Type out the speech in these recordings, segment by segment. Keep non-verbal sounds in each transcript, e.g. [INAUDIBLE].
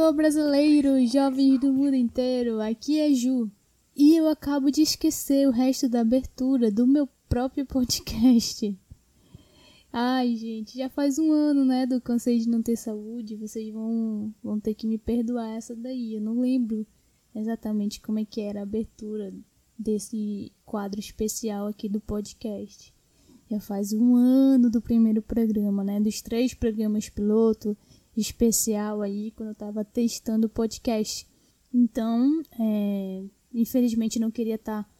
Alô, brasileiros, jovens do mundo inteiro, aqui é Ju. E eu acabo de esquecer o resto da abertura do meu próprio podcast. Ai, gente, já faz um ano, né, do Cansei de Não Ter Saúde. Vocês vão, vão ter que me perdoar essa daí. Eu não lembro exatamente como é que era a abertura desse quadro especial aqui do podcast. Já faz um ano do primeiro programa, né, dos três programas piloto especial aí quando eu tava testando o podcast. Então, é, infelizmente não queria estar tá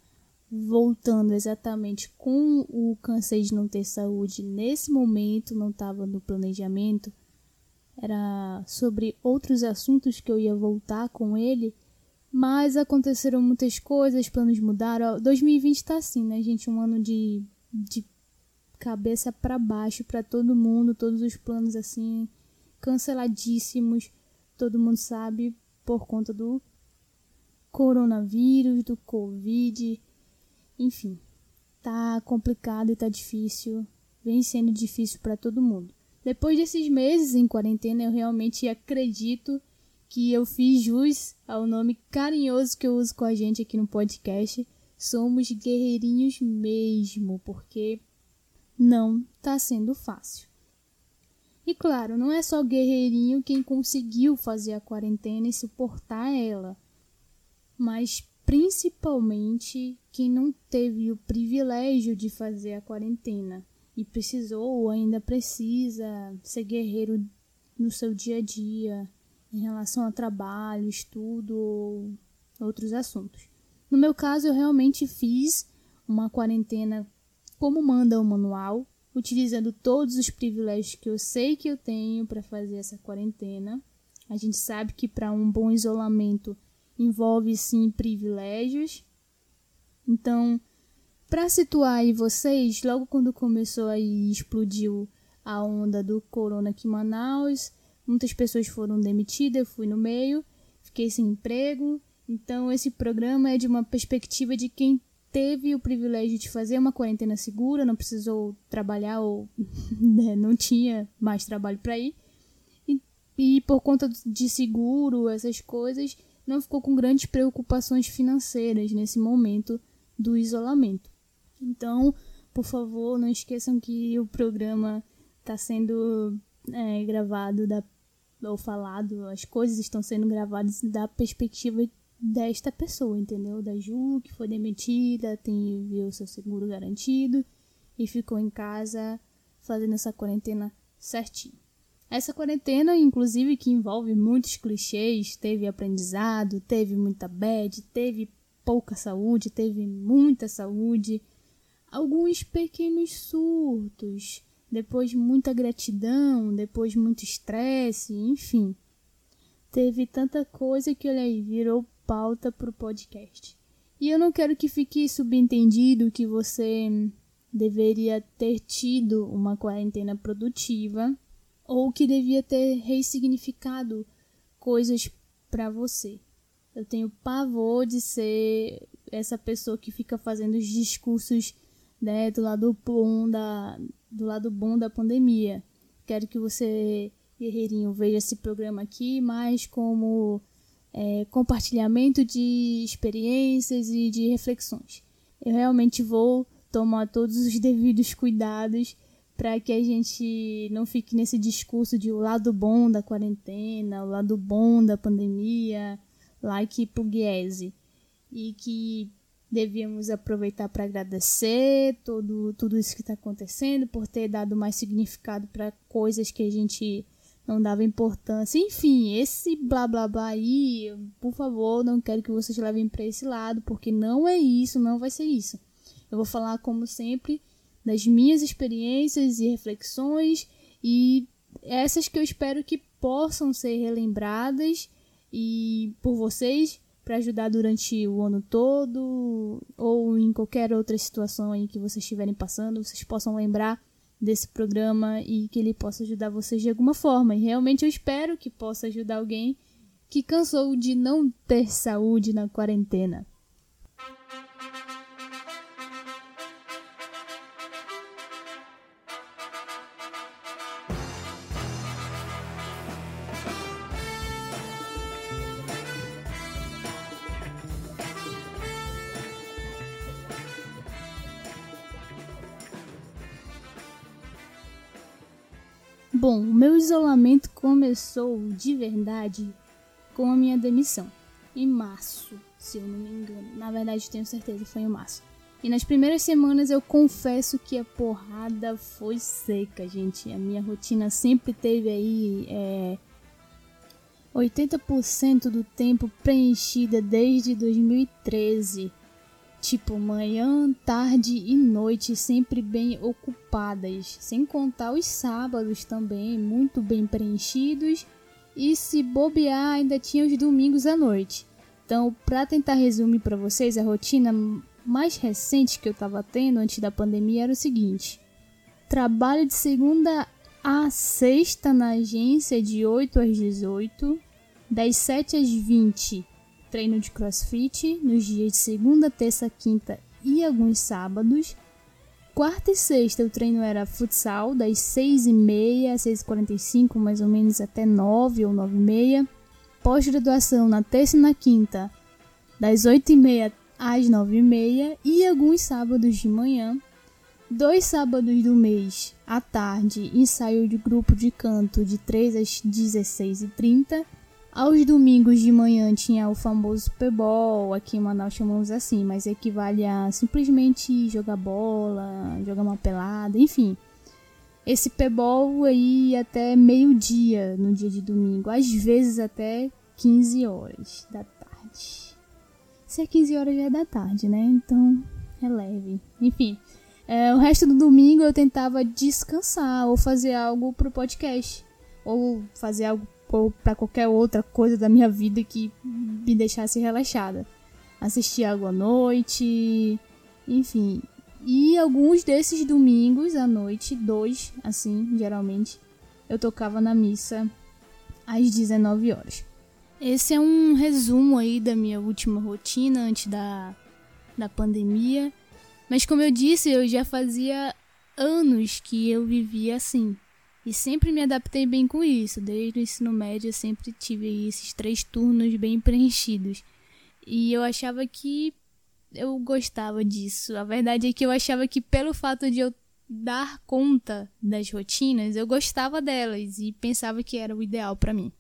voltando exatamente com o cansei de não ter saúde nesse momento, não estava no planejamento. Era sobre outros assuntos que eu ia voltar com ele, mas aconteceram muitas coisas, planos mudaram. 2020 está assim, né, gente? Um ano de, de cabeça para baixo para todo mundo, todos os planos assim canceladíssimos, todo mundo sabe, por conta do coronavírus, do Covid, enfim, tá complicado e tá difícil, vem sendo difícil para todo mundo. Depois desses meses em quarentena, eu realmente acredito que eu fiz jus ao nome carinhoso que eu uso com a gente aqui no podcast. Somos guerreirinhos mesmo, porque não tá sendo fácil. E claro, não é só guerreirinho quem conseguiu fazer a quarentena e suportar ela, mas principalmente quem não teve o privilégio de fazer a quarentena e precisou ou ainda precisa ser guerreiro no seu dia a dia em relação a trabalho, estudo ou outros assuntos. No meu caso, eu realmente fiz uma quarentena como manda o manual, utilizando todos os privilégios que eu sei que eu tenho para fazer essa quarentena. A gente sabe que para um bom isolamento envolve sim privilégios. Então, para situar aí vocês, logo quando começou aí explodiu a onda do corona aqui em Manaus, muitas pessoas foram demitidas, eu fui no meio, fiquei sem emprego. Então, esse programa é de uma perspectiva de quem teve o privilégio de fazer uma quarentena segura, não precisou trabalhar ou [LAUGHS] né, não tinha mais trabalho para ir. E, e por conta de seguro, essas coisas, não ficou com grandes preocupações financeiras nesse momento do isolamento. Então, por favor, não esqueçam que o programa está sendo é, gravado da, ou falado, as coisas estão sendo gravadas da perspectiva desta pessoa, entendeu? Da Ju, que foi demitida, tem viu seu seguro garantido e ficou em casa fazendo essa quarentena certinho. Essa quarentena, inclusive, que envolve muitos clichês, teve aprendizado, teve muita bad, teve pouca saúde, teve muita saúde, alguns pequenos surtos, depois muita gratidão, depois muito estresse, enfim. Teve tanta coisa que, aí, virou pauta para o podcast. E eu não quero que fique subentendido que você deveria ter tido uma quarentena produtiva ou que devia ter ressignificado coisas para você. Eu tenho pavor de ser essa pessoa que fica fazendo os discursos né, do lado bom da do lado bom da pandemia. Quero que você, guerreirinho, veja esse programa aqui mais como é, compartilhamento de experiências e de reflexões. Eu realmente vou tomar todos os devidos cuidados para que a gente não fique nesse discurso de o lado bom da quarentena, o lado bom da pandemia, like Pugliese. E que devíamos aproveitar para agradecer todo, tudo isso que está acontecendo, por ter dado mais significado para coisas que a gente não dava importância. Enfim, esse blá blá blá aí, por favor, não quero que vocês levem para esse lado, porque não é isso, não vai ser isso. Eu vou falar, como sempre, das minhas experiências e reflexões e essas que eu espero que possam ser relembradas e por vocês para ajudar durante o ano todo ou em qualquer outra situação aí que vocês estiverem passando, vocês possam lembrar desse programa e que ele possa ajudar vocês de alguma forma. E realmente eu espero que possa ajudar alguém que cansou de não ter saúde na quarentena. Isolamento começou de verdade com a minha demissão. Em março, se eu não me engano. Na verdade, tenho certeza foi em março. E nas primeiras semanas eu confesso que a porrada foi seca, gente. A minha rotina sempre teve aí é, 80% do tempo preenchida desde 2013 tipo manhã, tarde e noite sempre bem ocupadas, sem contar os sábados também muito bem preenchidos. E se bobear ainda tinha os domingos à noite. Então, para tentar resumir para vocês a rotina mais recente que eu estava tendo antes da pandemia era o seguinte: trabalho de segunda a sexta na agência de 8 às 18, das 7 às 20 treino de crossfit nos dias de segunda, terça, quinta e alguns sábados. Quarta e sexta o treino era futsal, das 6h30 às 6h45, mais ou menos até 9 ou 9h30. Pós-graduação na terça e na quinta, das 8h30 às 9h30 e alguns sábados de manhã. Dois sábados do mês, à tarde, ensaio de grupo de canto de 3 às 16h30 aos domingos de manhã tinha o famoso Super Bowl, aqui em Manaus chamamos assim, mas equivale a simplesmente jogar bola, jogar uma pelada, enfim. Esse P-Ball aí até meio-dia no dia de domingo, às vezes até 15 horas da tarde. Se é 15 horas já é da tarde, né? Então é leve. Enfim, é, o resto do domingo eu tentava descansar ou fazer algo pro podcast. Ou fazer algo ou para qualquer outra coisa da minha vida que me deixasse relaxada. Assistir algo à noite, enfim. E alguns desses domingos à noite, dois, assim, geralmente, eu tocava na missa às 19 horas. Esse é um resumo aí da minha última rotina antes da, da pandemia. Mas como eu disse, eu já fazia anos que eu vivia assim. E sempre me adaptei bem com isso. Desde o ensino médio eu sempre tive esses três turnos bem preenchidos. E eu achava que eu gostava disso. A verdade é que eu achava que pelo fato de eu dar conta das rotinas, eu gostava delas e pensava que era o ideal para mim.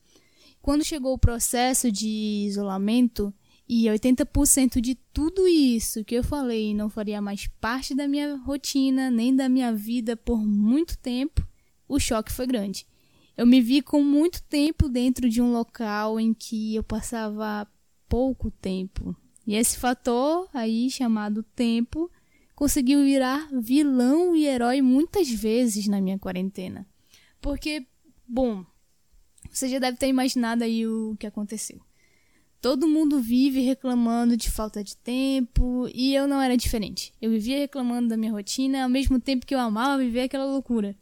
Quando chegou o processo de isolamento e 80% de tudo isso que eu falei não faria mais parte da minha rotina nem da minha vida por muito tempo, o choque foi grande. Eu me vi com muito tempo dentro de um local em que eu passava pouco tempo. E esse fator aí, chamado tempo, conseguiu virar vilão e herói muitas vezes na minha quarentena. Porque, bom, você já deve ter imaginado aí o que aconteceu. Todo mundo vive reclamando de falta de tempo e eu não era diferente. Eu vivia reclamando da minha rotina ao mesmo tempo que eu amava viver aquela loucura.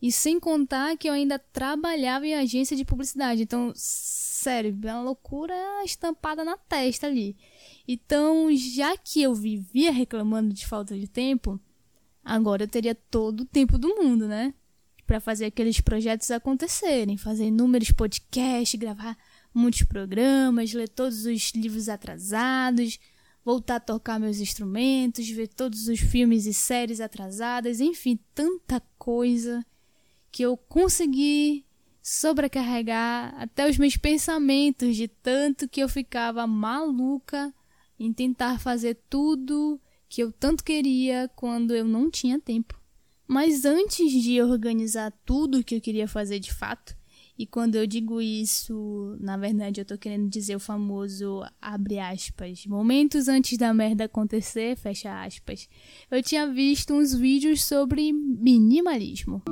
E sem contar que eu ainda trabalhava em agência de publicidade. Então, sério, é uma loucura estampada na testa ali. Então, já que eu vivia reclamando de falta de tempo, agora eu teria todo o tempo do mundo, né? Para fazer aqueles projetos acontecerem, fazer inúmeros podcasts, gravar muitos programas, ler todos os livros atrasados, voltar a tocar meus instrumentos, ver todos os filmes e séries atrasadas, enfim, tanta coisa que eu consegui sobrecarregar até os meus pensamentos de tanto que eu ficava maluca em tentar fazer tudo que eu tanto queria quando eu não tinha tempo. Mas antes de organizar tudo que eu queria fazer de fato, e quando eu digo isso, na verdade eu tô querendo dizer o famoso abre aspas, momentos antes da merda acontecer, fecha aspas. Eu tinha visto uns vídeos sobre minimalismo.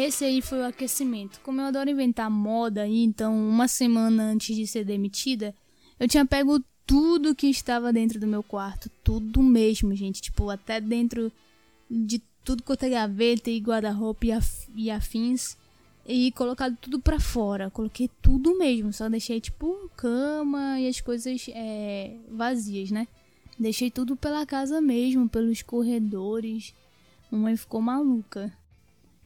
Esse aí foi o aquecimento. Como eu adoro inventar moda, então uma semana antes de ser demitida, eu tinha pego tudo que estava dentro do meu quarto, tudo mesmo, gente, tipo até dentro de tudo quanto é gaveta e guarda-roupa e, af e afins, e colocado tudo pra fora. Coloquei tudo mesmo, só deixei tipo cama e as coisas é, vazias, né? Deixei tudo pela casa mesmo, pelos corredores. Mamãe ficou maluca.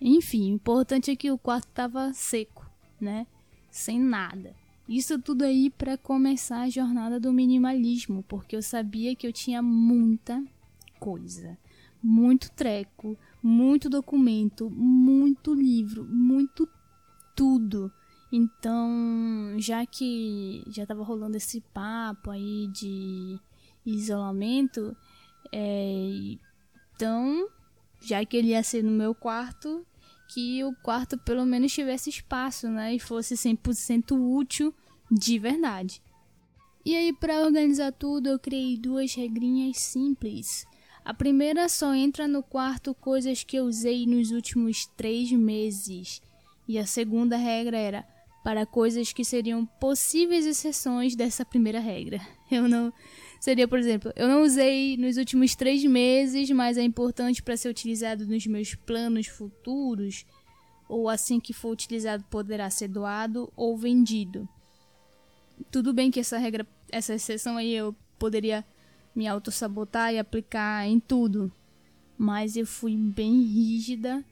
Enfim, o importante é que o quarto tava seco, né? Sem nada. Isso tudo aí para começar a jornada do minimalismo, porque eu sabia que eu tinha muita coisa, muito treco, muito documento, muito livro, muito tudo. Então, já que já tava rolando esse papo aí de isolamento, é, então, já que ele ia ser no meu quarto, que o quarto pelo menos tivesse espaço, né? E fosse 100% útil de verdade. E aí, para organizar tudo, eu criei duas regrinhas simples. A primeira só entra no quarto coisas que eu usei nos últimos três meses. E a segunda regra era para coisas que seriam possíveis exceções dessa primeira regra. Eu não. Seria, por exemplo, eu não usei nos últimos três meses, mas é importante para ser utilizado nos meus planos futuros, ou assim que for utilizado poderá ser doado ou vendido. Tudo bem que essa regra, essa exceção aí eu poderia me auto-sabotar e aplicar em tudo, mas eu fui bem rígida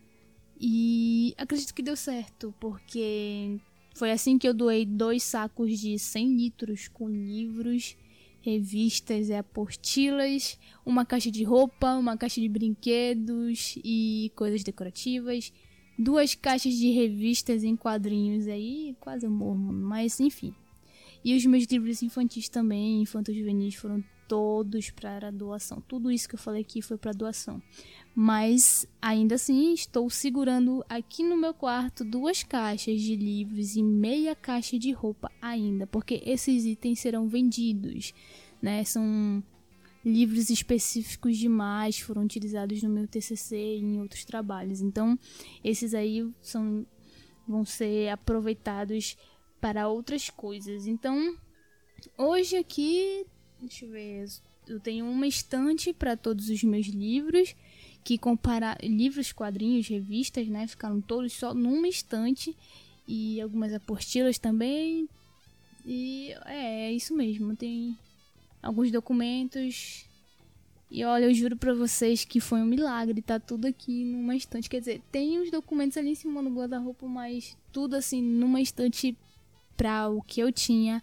e acredito que deu certo, porque foi assim que eu doei dois sacos de 100 litros com livros revistas e apostilas, uma caixa de roupa, uma caixa de brinquedos e coisas decorativas, duas caixas de revistas em quadrinhos aí, quase morro, mas enfim. E os meus livros infantis também, infantos juvenis, foram todos para doação. Tudo isso que eu falei aqui foi para doação. Mas ainda assim, estou segurando aqui no meu quarto duas caixas de livros e meia caixa de roupa ainda, porque esses itens serão vendidos, né? São livros específicos demais, foram utilizados no meu TCC e em outros trabalhos. Então, esses aí são vão ser aproveitados para outras coisas. Então, hoje aqui, deixa eu ver, eu tenho uma estante para todos os meus livros que compara livros, quadrinhos, revistas, né? Ficaram todos só numa estante e algumas apostilas também. E é, é isso mesmo. Tem alguns documentos. E olha, eu juro pra vocês que foi um milagre, tá tudo aqui numa estante. Quer dizer, tem os documentos ali em cima do guarda-roupa, mas tudo assim numa estante pra o que eu tinha.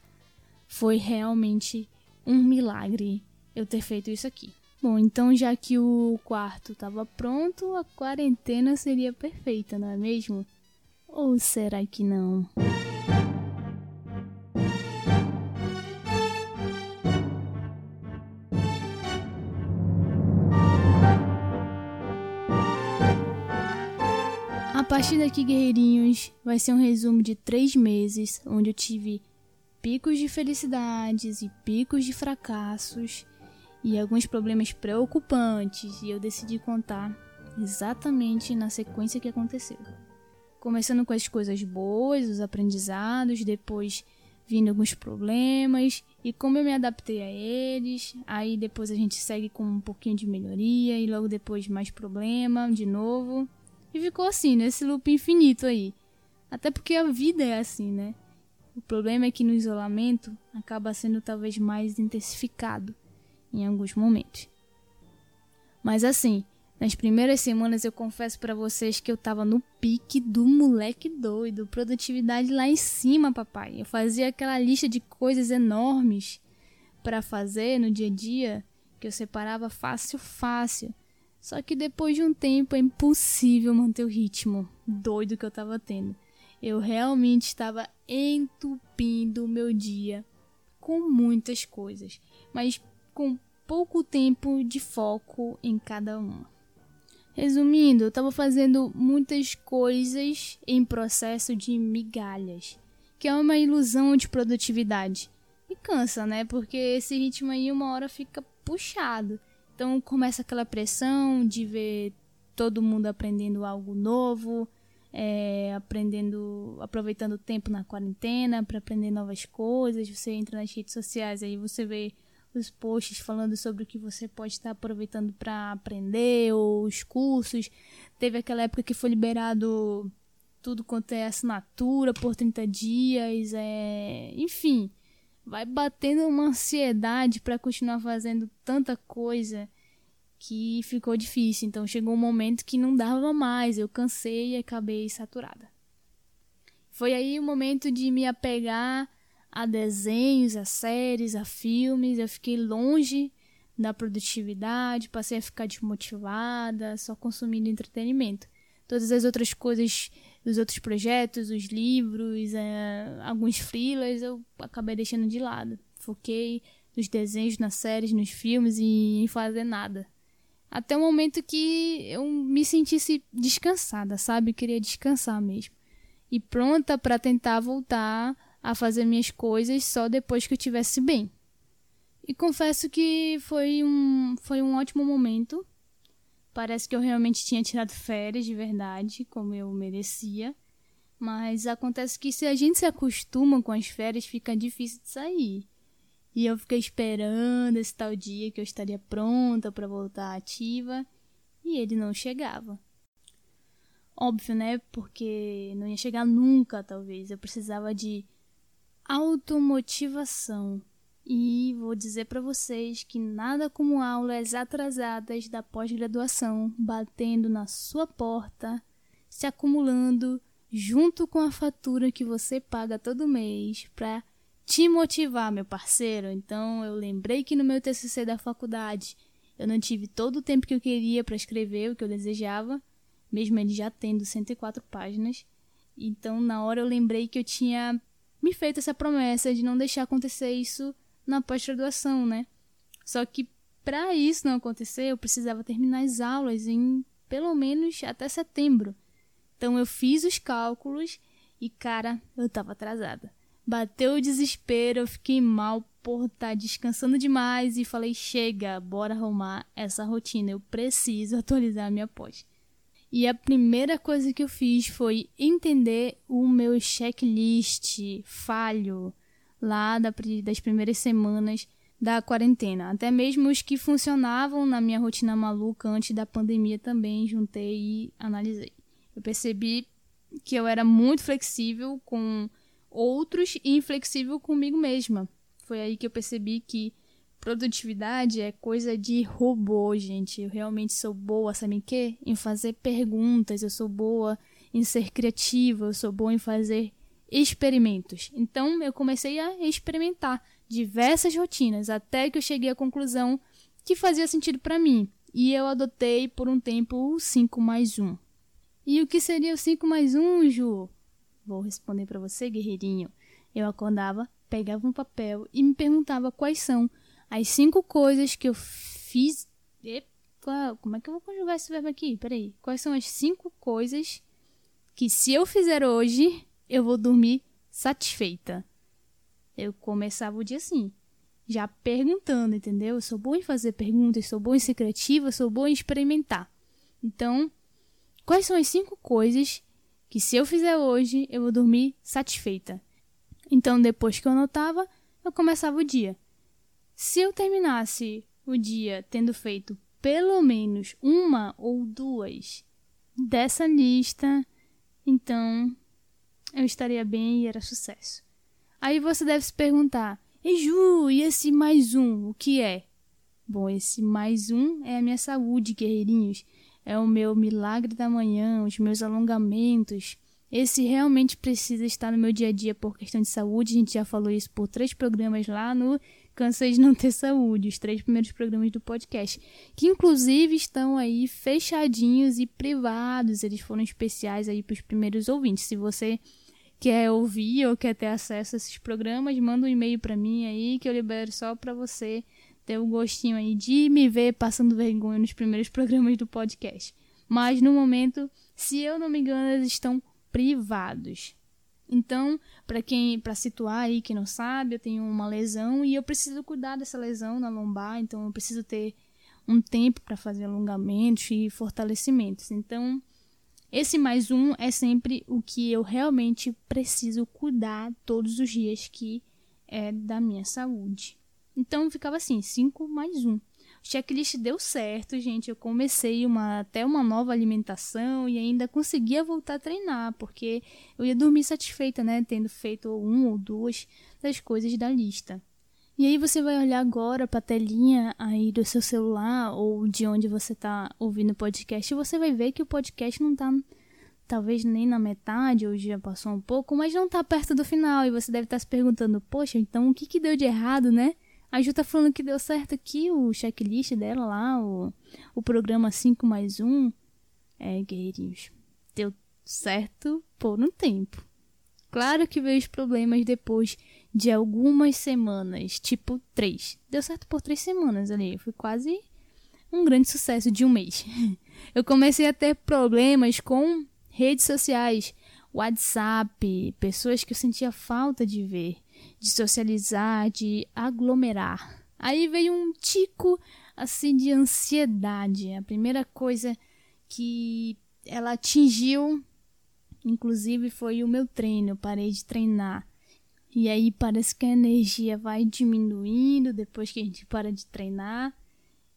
Foi realmente um milagre eu ter feito isso aqui. Bom, então já que o quarto estava pronto, a quarentena seria perfeita, não é mesmo? Ou será que não? A partir daqui, guerreirinhos, vai ser um resumo de três meses onde eu tive picos de felicidades e picos de fracassos e alguns problemas preocupantes, e eu decidi contar exatamente na sequência que aconteceu. Começando com as coisas boas, os aprendizados, depois vindo alguns problemas e como eu me adaptei a eles. Aí depois a gente segue com um pouquinho de melhoria e logo depois mais problema de novo. E ficou assim, nesse loop infinito aí. Até porque a vida é assim, né? O problema é que no isolamento acaba sendo talvez mais intensificado em alguns momentos. Mas assim, nas primeiras semanas eu confesso para vocês que eu tava no pique do moleque doido, produtividade lá em cima, papai. Eu fazia aquela lista de coisas enormes para fazer no dia a dia que eu separava fácil, fácil. Só que depois de um tempo é impossível manter o ritmo doido que eu tava tendo. Eu realmente estava entupindo o meu dia com muitas coisas, mas com pouco tempo de foco em cada uma. Resumindo, eu estava fazendo muitas coisas em processo de migalhas, que é uma ilusão de produtividade. E cansa, né? Porque esse ritmo aí uma hora fica puxado. Então começa aquela pressão de ver todo mundo aprendendo algo novo, é, aprendendo, aproveitando o tempo na quarentena para aprender novas coisas. Você entra nas redes sociais aí você vê os posts falando sobre o que você pode estar aproveitando para aprender, ou os cursos. Teve aquela época que foi liberado tudo quanto é assinatura por 30 dias, é, enfim, vai batendo uma ansiedade para continuar fazendo tanta coisa que ficou difícil. Então chegou um momento que não dava mais, eu cansei e acabei saturada. Foi aí o momento de me apegar a desenhos, a séries, a filmes. Eu fiquei longe da produtividade, passei a ficar desmotivada, só consumindo entretenimento. Todas as outras coisas, os outros projetos, os livros, é, alguns freelas, eu acabei deixando de lado. Foquei nos desenhos, nas séries, nos filmes e em fazer nada. Até o momento que eu me sentisse descansada, sabe? queria descansar mesmo. E pronta para tentar voltar a fazer minhas coisas só depois que eu estivesse bem. E confesso que foi um, foi um ótimo momento. Parece que eu realmente tinha tirado férias de verdade, como eu merecia. Mas acontece que se a gente se acostuma com as férias, fica difícil de sair. E eu fiquei esperando esse tal dia que eu estaria pronta para voltar ativa, e ele não chegava. Óbvio, né? Porque não ia chegar nunca, talvez. Eu precisava de automotivação. E vou dizer para vocês que nada como aulas atrasadas da pós-graduação batendo na sua porta, se acumulando junto com a fatura que você paga todo mês para te motivar, meu parceiro. Então eu lembrei que no meu TCC da faculdade eu não tive todo o tempo que eu queria para escrever o que eu desejava, mesmo ele já tendo 104 páginas. Então na hora eu lembrei que eu tinha me feito essa promessa de não deixar acontecer isso na pós-graduação, né? Só que para isso não acontecer, eu precisava terminar as aulas em pelo menos até setembro. Então eu fiz os cálculos e cara, eu estava atrasada. Bateu o desespero, eu fiquei mal por estar tá descansando demais e falei: chega, bora arrumar essa rotina, eu preciso atualizar a minha pós. E a primeira coisa que eu fiz foi entender o meu checklist falho lá das primeiras semanas da quarentena. Até mesmo os que funcionavam na minha rotina maluca antes da pandemia também juntei e analisei. Eu percebi que eu era muito flexível com outros e inflexível comigo mesma. Foi aí que eu percebi que Produtividade é coisa de robô, gente. Eu realmente sou boa, sabe em quê? Em fazer perguntas, eu sou boa em ser criativa, eu sou boa em fazer experimentos. Então eu comecei a experimentar diversas rotinas até que eu cheguei à conclusão que fazia sentido para mim. E eu adotei por um tempo o 5 mais 1. E o que seria o 5 mais 1, Ju? Vou responder para você, guerreirinho. Eu acordava, pegava um papel e me perguntava quais são as cinco coisas que eu fiz. Epa, como é que eu vou conjugar esse verbo aqui? Peraí. Quais são as cinco coisas que, se eu fizer hoje, eu vou dormir satisfeita? Eu começava o dia assim, já perguntando, entendeu? Eu sou boa em fazer perguntas, sou boa em ser criativa, sou boa em experimentar. Então, quais são as cinco coisas que, se eu fizer hoje, eu vou dormir satisfeita? Então, depois que eu anotava, eu começava o dia. Se eu terminasse o dia tendo feito pelo menos uma ou duas dessa lista, então eu estaria bem e era sucesso. Aí você deve se perguntar: E Ju, e esse mais um, o que é? Bom, esse mais um é a minha saúde, guerreirinhos. É o meu milagre da manhã, os meus alongamentos. Esse realmente precisa estar no meu dia a dia por questão de saúde. A gente já falou isso por três programas lá no Cansei de Não Ter Saúde, os três primeiros programas do podcast, que inclusive estão aí fechadinhos e privados, eles foram especiais aí para os primeiros ouvintes. Se você quer ouvir ou quer ter acesso a esses programas, manda um e-mail para mim aí que eu libero só para você ter o gostinho aí de me ver passando vergonha nos primeiros [LAUGHS] programas do podcast. Mas no momento, se eu não me engano, eles estão privados. Então, para quem para situar aí quem não sabe, eu tenho uma lesão e eu preciso cuidar dessa lesão na lombar, então eu preciso ter um tempo para fazer alongamentos e fortalecimentos. Então, esse mais um é sempre o que eu realmente preciso cuidar todos os dias que é da minha saúde. Então ficava assim, 5 mais 1. checklist deu certo, gente. Eu comecei uma até uma nova alimentação e ainda conseguia voltar a treinar, porque eu ia dormir satisfeita, né, tendo feito um ou duas das coisas da lista. E aí você vai olhar agora para a telinha aí do seu celular ou de onde você está ouvindo o podcast e você vai ver que o podcast não está talvez nem na metade ou já passou um pouco, mas não está perto do final e você deve estar tá se perguntando, poxa, então o que que deu de errado, né? A Ju tá falando que deu certo aqui o checklist dela lá, o, o programa 5 mais 1. É, guerreirinhos, deu certo por um tempo. Claro que veio os problemas depois de algumas semanas, tipo três. Deu certo por três semanas ali, foi quase um grande sucesso de um mês. [LAUGHS] Eu comecei a ter problemas com redes sociais, WhatsApp, pessoas que eu sentia falta de ver de socializar, de aglomerar. Aí veio um tico assim de ansiedade. A primeira coisa que ela atingiu, inclusive, foi o meu treino. Eu parei de treinar. E aí parece que a energia vai diminuindo depois que a gente para de treinar.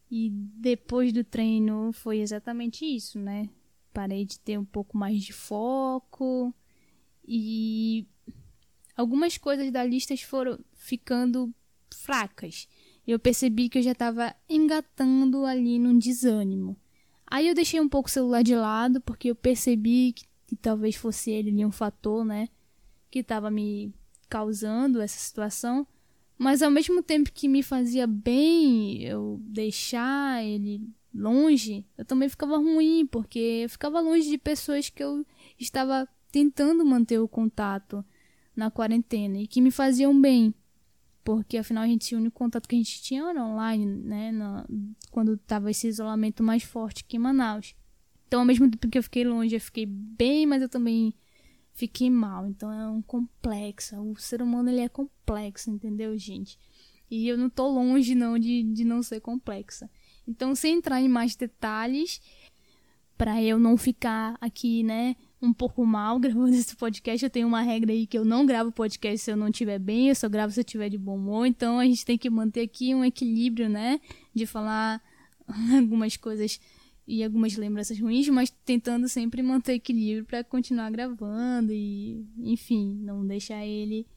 E depois do treino foi exatamente isso, né? Parei de ter um pouco mais de foco e algumas coisas da lista foram ficando fracas. Eu percebi que eu já estava engatando ali num desânimo. Aí eu deixei um pouco o celular de lado, porque eu percebi que, que talvez fosse ele ali um fator, né, que estava me causando essa situação. Mas ao mesmo tempo que me fazia bem eu deixar ele longe, eu também ficava ruim, porque eu ficava longe de pessoas que eu estava tentando manter o contato na quarentena e que me faziam bem. Porque afinal a gente, o único contato que a gente tinha era online, né? Na, quando tava esse isolamento mais forte aqui em Manaus. Então, ao mesmo tempo que eu fiquei longe, eu fiquei bem, mas eu também fiquei mal. Então é um complexo. O ser humano ele é complexo, entendeu, gente? E eu não tô longe não de, de não ser complexa. Então, sem entrar em mais detalhes, para eu não ficar aqui, né, um pouco mal [LAUGHS] gravando esse podcast. Eu tenho uma regra aí que eu não gravo podcast se eu não estiver bem, eu só gravo se eu estiver de bom humor. Então a gente tem que manter aqui um equilíbrio, né? De falar [LAUGHS] algumas coisas e algumas lembranças ruins, mas tentando sempre manter equilíbrio para continuar gravando e, enfim, não deixar ele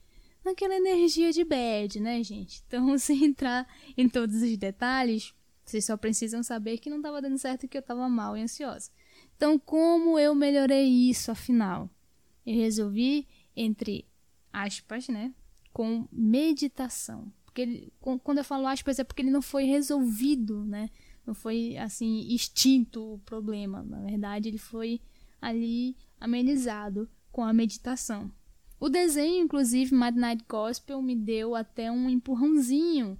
naquela energia de bad, né, gente? Então, [LAUGHS] sem entrar em todos os detalhes, vocês só precisam saber que não estava dando certo e que eu estava mal e ansiosa. Então, como eu melhorei isso afinal? Eu resolvi, entre aspas, né, com meditação. Porque ele, quando eu falo aspas é porque ele não foi resolvido, né? Não foi assim extinto o problema. Na verdade, ele foi ali amenizado com a meditação. O desenho, inclusive, Midnight Gospel, me deu até um empurrãozinho.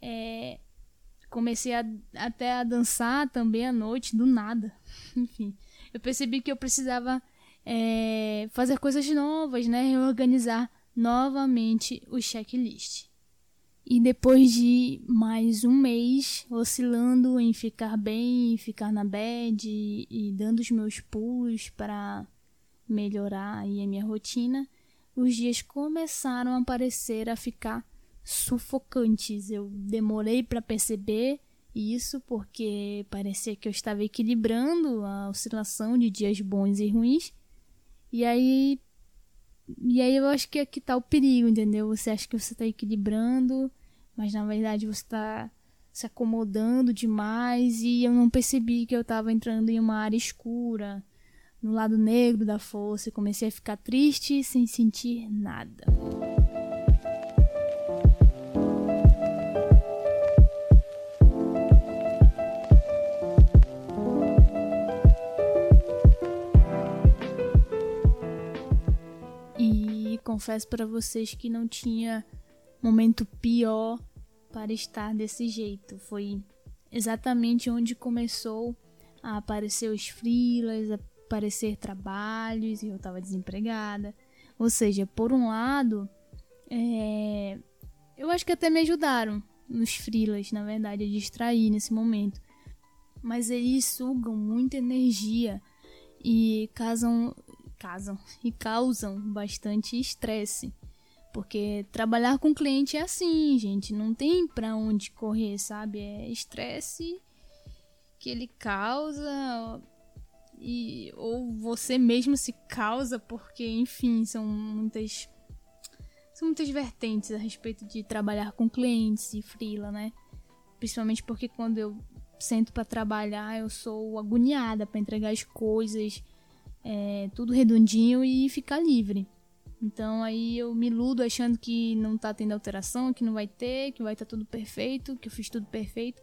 É, comecei a, até a dançar também à noite, do nada. [LAUGHS] Enfim, eu percebi que eu precisava é, fazer coisas novas, né? Reorganizar novamente o checklist. E depois de mais um mês oscilando em ficar bem, ficar na bed e, dando os meus pulos para melhorar aí a minha rotina, os dias começaram a parecer a ficar sufocantes. Eu demorei para perceber isso porque parecia que eu estava equilibrando a oscilação de dias bons e ruins. E aí e aí eu acho que aqui tá o perigo, entendeu? Você acha que você está equilibrando, mas na verdade você está se acomodando demais e eu não percebi que eu estava entrando em uma área escura, no lado negro da força, e comecei a ficar triste sem sentir nada. Confesso para vocês que não tinha momento pior para estar desse jeito. Foi exatamente onde começou a aparecer os freelas, aparecer trabalhos e eu estava desempregada. Ou seja, por um lado, é... eu acho que até me ajudaram nos freelas, na verdade, a distrair nesse momento. Mas eles sugam muita energia e causam, causam e causam bastante estresse. Porque trabalhar com cliente é assim, gente, não tem pra onde correr, sabe? É estresse que ele causa e ou você mesmo se causa porque, enfim, são muitas são muitas vertentes a respeito de trabalhar com clientes e freela, né? Principalmente porque quando eu sento para trabalhar, eu sou agoniada para entregar as coisas, é, tudo redondinho e ficar livre. Então aí eu me iludo achando que não tá tendo alteração, que não vai ter, que vai estar tá tudo perfeito, que eu fiz tudo perfeito.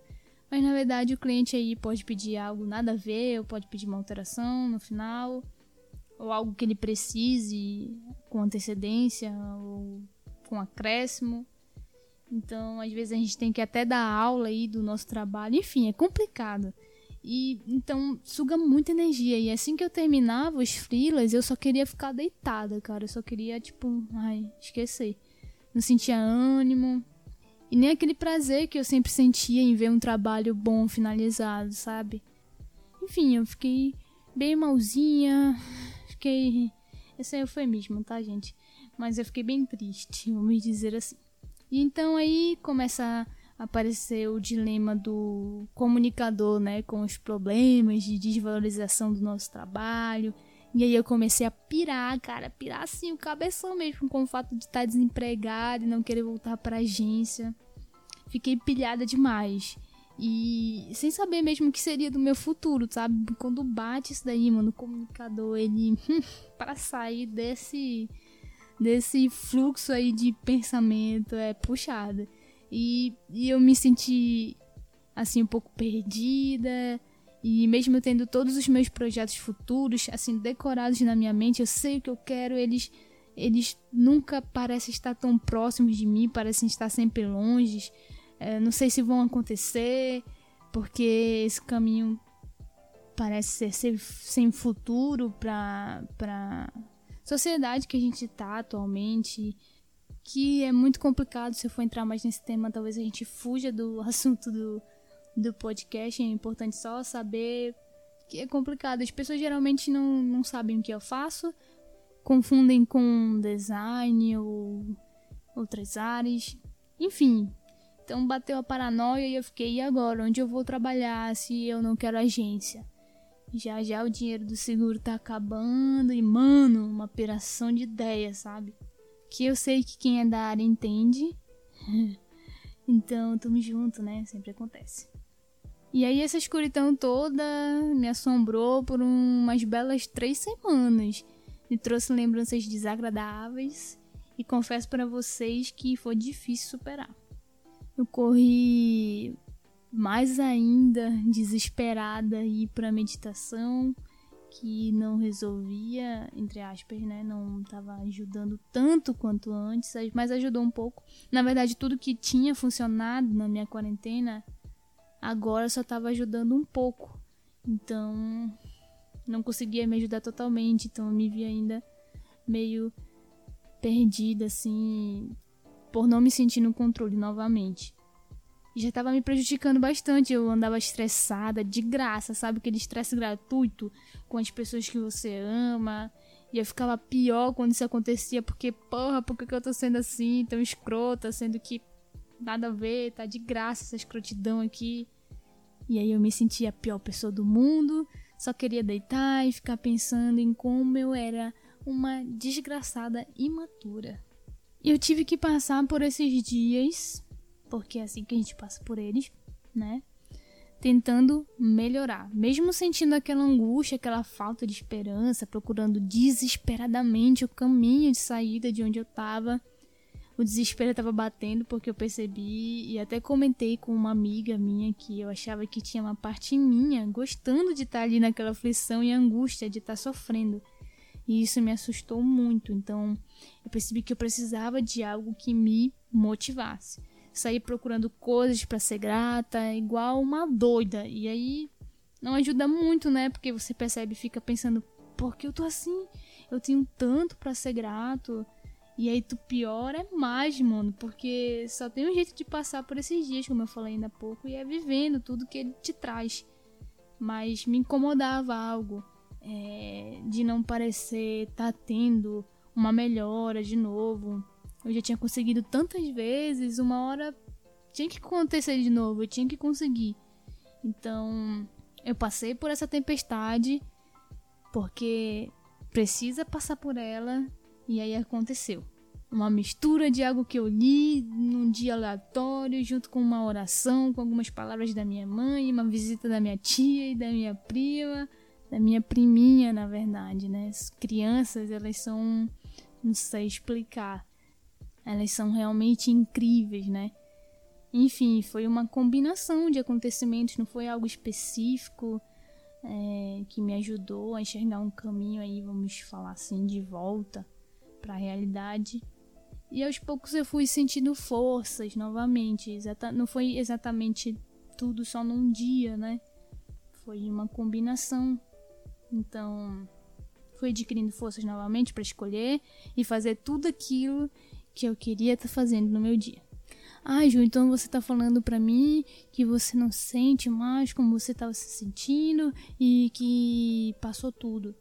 Mas na verdade o cliente aí pode pedir algo nada a ver, ou pode pedir uma alteração no final, ou algo que ele precise com antecedência, ou com acréscimo. Então, às vezes a gente tem que até dar aula aí do nosso trabalho. Enfim, é complicado. E então suga muita energia. E assim que eu terminava os freelas, eu só queria ficar deitada, cara. Eu só queria, tipo, ai, esquecer. Não sentia ânimo. E nem aquele prazer que eu sempre sentia em ver um trabalho bom finalizado, sabe? Enfim, eu fiquei bem malzinha. Fiquei. Esse foi mesmo, tá, gente? Mas eu fiquei bem triste, vamos dizer assim. E então aí começa a aparecer o dilema do comunicador, né, com os problemas de desvalorização do nosso trabalho. E aí eu comecei a pirar, cara, pirar assim o cabeção mesmo com o fato de estar desempregado e não querer voltar para agência. Fiquei pilhada demais. E sem saber mesmo o que seria do meu futuro, sabe? Quando bate isso daí, mano, o comunicador, ele [LAUGHS] para sair desse desse fluxo aí de pensamento é puxado. E, e eu me senti assim um pouco perdida. E mesmo tendo todos os meus projetos futuros assim decorados na minha mente, eu sei o que eu quero, eles eles nunca parecem estar tão próximos de mim, parecem estar sempre longe. É, não sei se vão acontecer, porque esse caminho parece ser, sem futuro para sociedade que a gente tá atualmente, que é muito complicado. Se eu for entrar mais nesse tema, talvez a gente fuja do [LAUGHS] assunto do, do podcast. É importante só saber que é complicado. As pessoas geralmente não, não sabem o que eu faço, confundem com design ou outras áreas. Enfim, então bateu a paranoia e eu fiquei, e agora? Onde eu vou trabalhar se eu não quero agência? Já já o dinheiro do seguro tá acabando e, mano, uma operação de ideia, sabe? Que eu sei que quem é da área entende. [LAUGHS] então, tamo junto, né? Sempre acontece. E aí essa escuridão toda me assombrou por umas belas três semanas. Me trouxe lembranças desagradáveis e confesso para vocês que foi difícil superar. Eu corri mais ainda desesperada ir para meditação que não resolvia, entre aspas, né? Não estava ajudando tanto quanto antes, mas ajudou um pouco. Na verdade, tudo que tinha funcionado na minha quarentena agora só estava ajudando um pouco. Então, não conseguia me ajudar totalmente, então eu me vi ainda meio perdida assim, por não me sentir no controle novamente já estava me prejudicando bastante. Eu andava estressada, de graça, sabe? Aquele estresse gratuito com as pessoas que você ama. E eu ficava pior quando isso acontecia, porque, porra, por que eu tô sendo assim, tão escrota, sendo que nada a ver, tá de graça essa escrotidão aqui. E aí eu me sentia a pior pessoa do mundo, só queria deitar e ficar pensando em como eu era uma desgraçada imatura. E eu tive que passar por esses dias porque é assim que a gente passa por eles, né? Tentando melhorar, mesmo sentindo aquela angústia, aquela falta de esperança, procurando desesperadamente o caminho de saída de onde eu tava. O desespero estava batendo porque eu percebi e até comentei com uma amiga minha que eu achava que tinha uma parte minha gostando de estar ali naquela aflição e angústia de estar sofrendo. E isso me assustou muito. Então, eu percebi que eu precisava de algo que me motivasse sair procurando coisas para ser grata, igual uma doida. E aí não ajuda muito, né? Porque você percebe fica pensando, por que eu tô assim? Eu tenho tanto para ser grato. E aí tu piora mais, mano, porque só tem um jeito de passar por esses dias, como eu falei ainda há pouco, e é vivendo tudo que ele te traz. Mas me incomodava algo é, de não parecer tá tendo uma melhora de novo Eu já tinha conseguido tantas vezes, uma hora tinha que acontecer de novo, eu tinha que conseguir. Então, eu passei por essa tempestade porque precisa passar por ela e aí aconteceu. Uma mistura de algo que eu li num dia aleatório, junto com uma oração, com algumas palavras da minha mãe, uma visita da minha tia e da minha prima, da minha priminha, na verdade, né? As crianças, elas são, não sei explicar, elas são realmente incríveis, né? Enfim, foi uma combinação de acontecimentos, não foi algo específico é, que me ajudou a enxergar um caminho aí, vamos falar assim, de volta para a realidade. E aos poucos eu fui sentindo forças novamente. Não foi exatamente tudo só num dia, né? Foi uma combinação. Então, fui adquirindo forças novamente para escolher e fazer tudo aquilo que eu queria estar tá fazendo no meu dia. Ah, Ju, então você tá falando para mim que você não sente mais como você estava se sentindo e que passou tudo.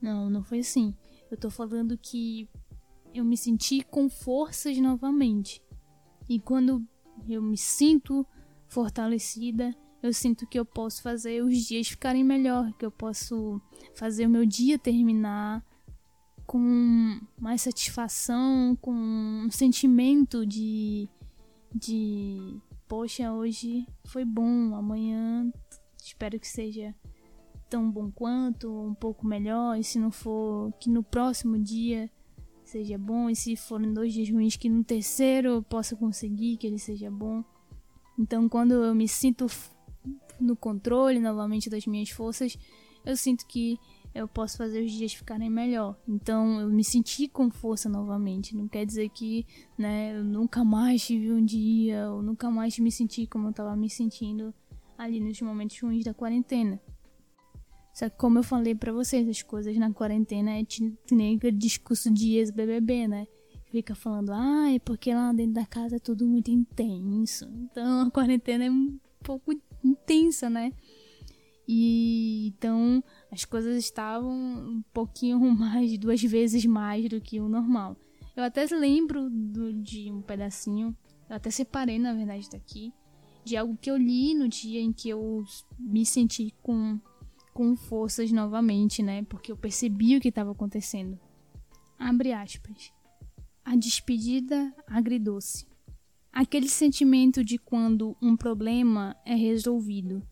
Não, não foi assim. Eu tô falando que eu me senti com forças novamente. E quando eu me sinto fortalecida, eu sinto que eu posso fazer os dias ficarem melhor, que eu posso fazer o meu dia terminar com mais satisfação, com um sentimento de de poxa, hoje foi bom, amanhã espero que seja tão bom quanto, um pouco melhor, e se não for, que no próximo dia seja bom, e se forem dois dias ruins, que no terceiro eu possa conseguir que ele seja bom. Então, quando eu me sinto no controle novamente das minhas forças, eu sinto que eu posso fazer os dias ficarem melhor. Então eu me senti com força novamente. Não quer dizer que, né, eu nunca mais tive um dia, ou nunca mais me senti como eu estava me sentindo ali nos momentos ruins da quarentena. Só que como eu falei para vocês, as coisas na quarentena é nem aquele discurso de ex-BBB, né? Fica falando, ah, é porque lá dentro da casa é tudo muito intenso. Então a quarentena é um pouco intensa, né? E então as coisas estavam um pouquinho [LAUGHS] mais, duas vezes mais do que o normal. Eu até lembro do, de um pedacinho, eu até separei na verdade daqui, de algo que eu li no dia em que eu me senti com, com forças novamente, né? Porque eu percebi o que estava acontecendo. Abre aspas. A despedida agridoce. Aquele sentimento de quando um problema é resolvido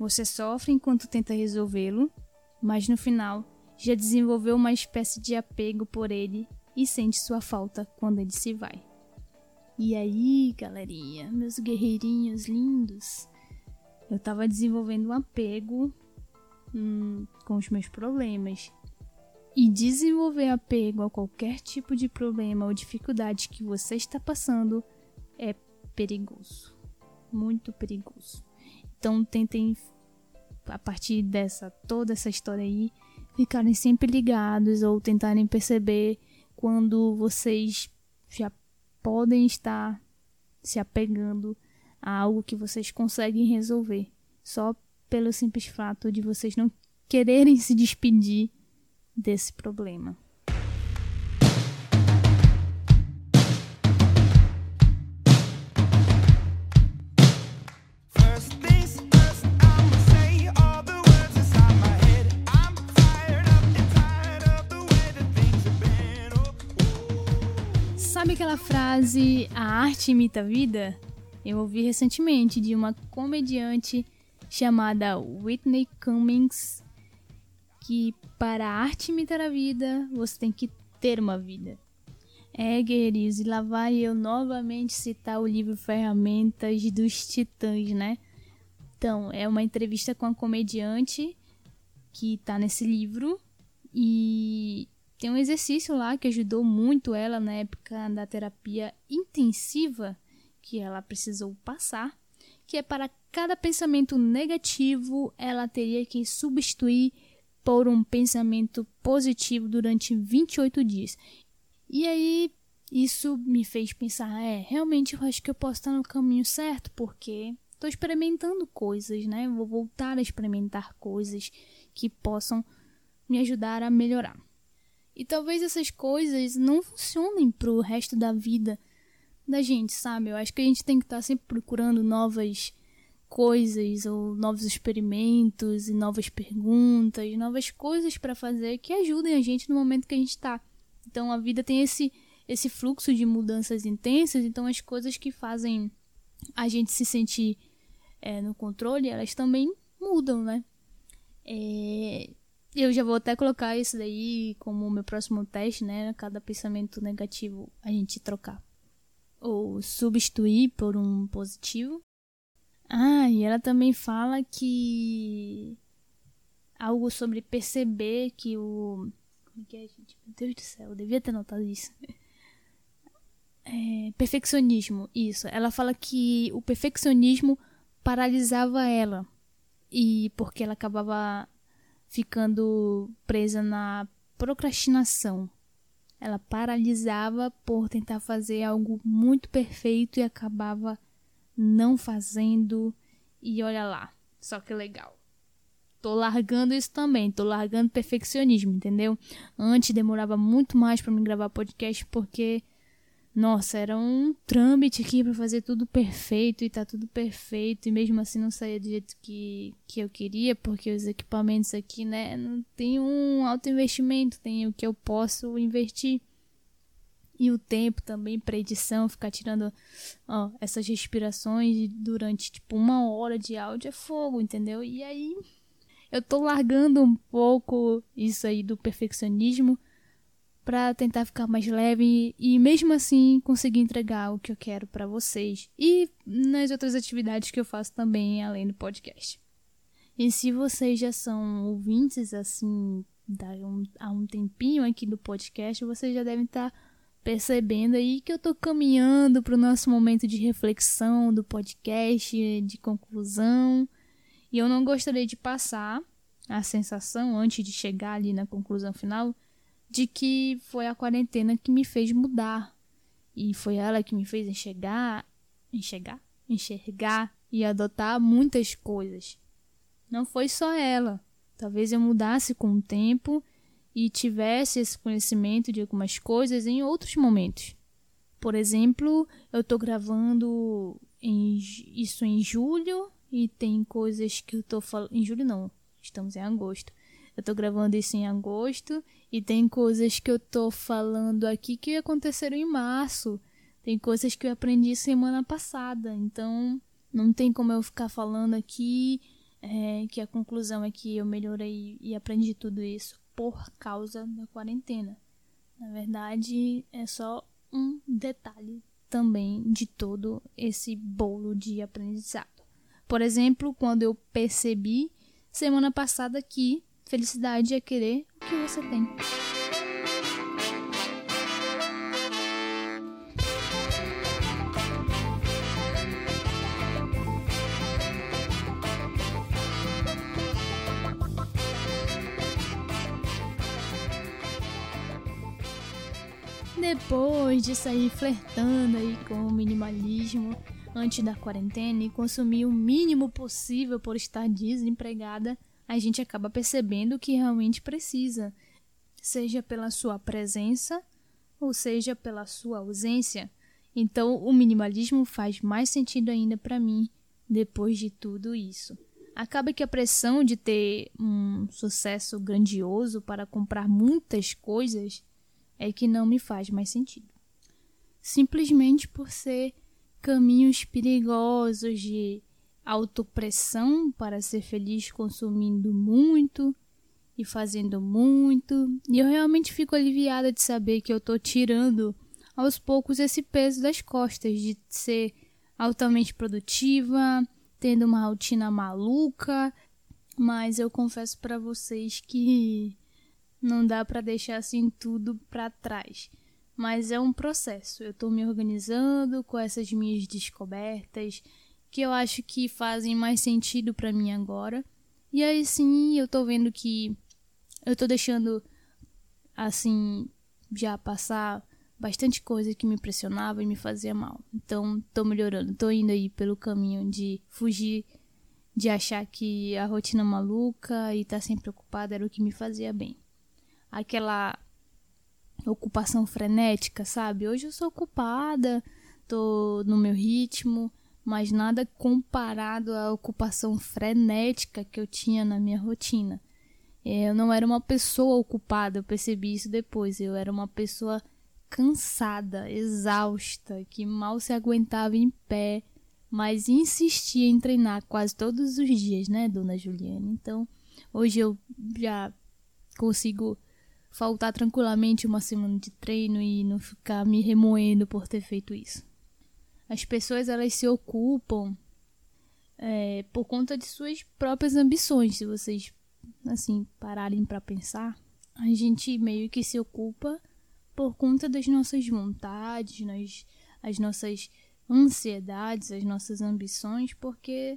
você sofre enquanto tenta resolvê-lo, mas no final já desenvolveu uma espécie de apego por ele e sente sua falta quando ele se vai. E aí, galerinha, meus guerreirinhos lindos, eu tava desenvolvendo um apego hum, com os meus problemas. E desenvolver apego a qualquer tipo de problema ou dificuldade que você está passando é perigoso. Muito perigoso. Então tentem a partir dessa toda essa história aí ficarem sempre ligados ou tentarem perceber quando vocês já podem estar se apegando a algo que vocês conseguem resolver, só pelo simples fato de vocês não quererem se despedir desse problema. Frase a arte imita a vida? Eu ouvi recentemente de uma comediante chamada Whitney Cummings que para a arte imitar a vida, você tem que ter uma vida. É, guerreiros, e lá vai eu novamente citar o livro Ferramentas dos Titãs, né? Então, é uma entrevista com a comediante que tá nesse livro e tem um exercício lá que ajudou muito ela na época da terapia intensiva que ela precisou passar, que é para cada pensamento negativo ela teria que substituir por um pensamento positivo durante 28 dias. E aí isso me fez pensar, é, realmente eu acho que eu posso estar no caminho certo, porque estou experimentando coisas, né? Vou voltar a experimentar coisas que possam me ajudar a melhorar. E talvez essas coisas não funcionem pro resto da vida da gente, sabe? Eu acho que a gente tem que estar tá sempre procurando novas coisas ou novos experimentos e novas perguntas, novas coisas para fazer que ajudem a gente no momento que a gente está. Então a vida tem esse esse fluxo de mudanças intensas, então as coisas que fazem a gente se sentir é, no controle, elas também mudam, né? É, eu já vou até colocar isso daí como meu próximo teste, né? Cada pensamento negativo a gente trocar ou substituir por um positivo. Ah, e ela também fala que algo sobre perceber que o como é que é, gente? Meu Deus do céu, eu devia ter notado isso. [LAUGHS] É, perfeccionismo, isso. Ela fala que o perfeccionismo paralisava ela. E porque ela acabava ficando presa na procrastinação. Ela paralisava por tentar fazer algo muito perfeito e acabava não fazendo. E olha lá, só que legal. Tô largando isso também, tô largando perfeccionismo, entendeu? Antes demorava muito mais para me gravar podcast porque nossa, era um trâmite aqui para fazer tudo perfeito e tá tudo perfeito e mesmo assim não saía do jeito que, que eu queria, porque os equipamentos aqui, né, não tem um alto investimento, tem o que eu posso investir. E o tempo também para edição, ficar tirando ó, essas respirações durante tipo uma hora de áudio é fogo, entendeu? E aí eu tô largando um pouco isso aí do perfeccionismo para tentar ficar mais leve e mesmo assim conseguir entregar o que eu quero para vocês e nas outras atividades que eu faço também além do podcast. E se vocês já são ouvintes assim um, há um tempinho aqui do podcast, vocês já devem estar tá percebendo aí que eu tô caminhando para o nosso momento de reflexão do podcast, de conclusão. E eu não gostaria de passar a sensação, antes de chegar ali na conclusão final, de que foi a quarentena que me fez mudar. E foi ela que me fez enxergar, enxergar, enxergar e adotar muitas coisas. Não foi só ela. Talvez eu mudasse com o tempo e tivesse esse conhecimento de algumas coisas em outros momentos. Por exemplo, eu estou gravando em, isso em julho e tem coisas que eu estou falando. Em julho não, estamos em agosto. Eu estou gravando isso em agosto e tem coisas que eu estou falando aqui que aconteceram em março. Tem coisas que eu aprendi semana passada. Então, não tem como eu ficar falando aqui é, que a conclusão é que eu melhorei e aprendi tudo isso por causa da quarentena. Na verdade, é só um detalhe também de todo esse bolo de aprendizado. Por exemplo, quando eu percebi semana passada que felicidade é querer o que você tem. Depois de sair flertando aí com o minimalismo antes da quarentena e consumir o mínimo possível por estar desempregada, a gente acaba percebendo o que realmente precisa, seja pela sua presença ou seja pela sua ausência. Então, o minimalismo faz mais sentido ainda para mim depois de tudo isso. Acaba que a pressão de ter um sucesso grandioso para comprar muitas coisas é que não me faz mais sentido. Simplesmente por ser caminhos perigosos de autopressão para ser feliz consumindo muito e fazendo muito. E eu realmente fico aliviada de saber que eu estou tirando aos poucos esse peso das costas de ser altamente produtiva, tendo uma rotina maluca, mas eu confesso para vocês que não dá para deixar assim tudo para trás. Mas é um processo. Eu estou me organizando com essas minhas descobertas que eu acho que fazem mais sentido para mim agora. E aí sim, eu tô vendo que eu tô deixando assim já passar bastante coisa que me impressionava e me fazia mal. Então, tô melhorando, tô indo aí pelo caminho de fugir de achar que a rotina maluca e estar tá sempre ocupada era o que me fazia bem aquela ocupação frenética, sabe? Hoje eu sou ocupada, tô no meu ritmo, mas nada comparado à ocupação frenética que eu tinha na minha rotina. É, eu não era uma pessoa ocupada, eu percebi isso depois. Eu era uma pessoa cansada, exausta, que mal se aguentava em pé, mas insistia em treinar quase todos os dias, né, dona Juliana? Então, hoje eu já consigo faltar tranquilamente uma semana de treino e não ficar me remoendo por ter feito isso. As pessoas elas se ocupam é, por conta de suas próprias ambições. Se vocês assim pararem para pensar, a gente meio que se ocupa por conta das nossas vontades, nas, as nossas ansiedades, as nossas ambições, porque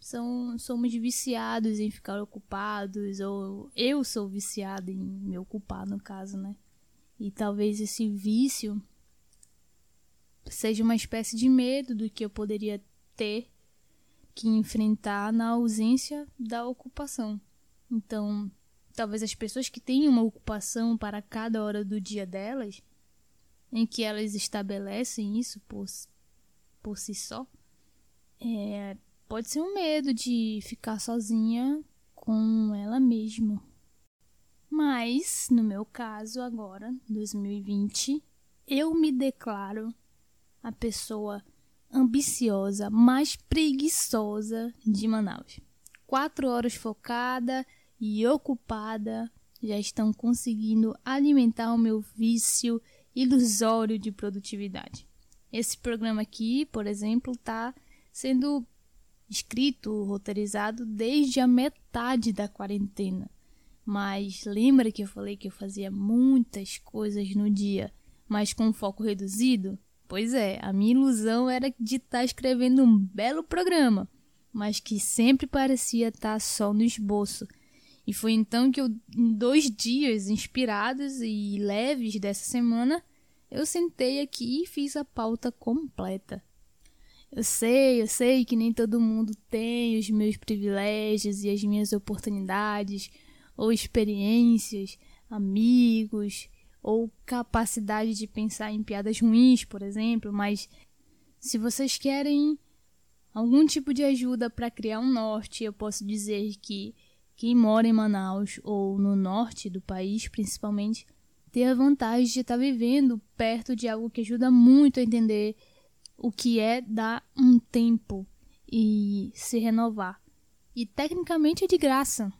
são, somos viciados em ficar ocupados, ou eu sou viciada em me ocupar, no caso, né? E talvez esse vício seja uma espécie de medo do que eu poderia ter que enfrentar na ausência da ocupação. Então, talvez as pessoas que têm uma ocupação para cada hora do dia delas, em que elas estabelecem isso por, por si só, é, pode ser um medo de ficar sozinha com ela mesma. Mas, no meu caso, agora, 2020, eu me declaro a pessoa ambiciosa, mais preguiçosa de Manaus. Quatro horas focada e ocupada já estão conseguindo alimentar o meu vício ilusório de produtividade. Esse programa aqui, por exemplo, está sendo escrito, roteirizado desde a metade da quarentena. Mas lembra que eu falei que eu fazia muitas coisas no dia, mas com foco reduzido? Pois é, a minha ilusão era de estar tá escrevendo um belo programa, mas que sempre parecia estar tá só no esboço. E foi então que eu, em dois dias inspirados e leves dessa semana, eu sentei aqui e fiz a pauta completa. Eu sei, eu sei que nem todo mundo tem os meus privilégios e as minhas oportunidades, ou experiências, amigos, ou capacidade de pensar em piadas ruins, por exemplo, mas se vocês querem algum tipo de ajuda para criar um norte, eu posso dizer que quem mora em Manaus ou no norte do país, principalmente, tem a vantagem de estar vivendo perto de algo que ajuda muito a entender o que é dar um tempo e se renovar. E tecnicamente é de graça.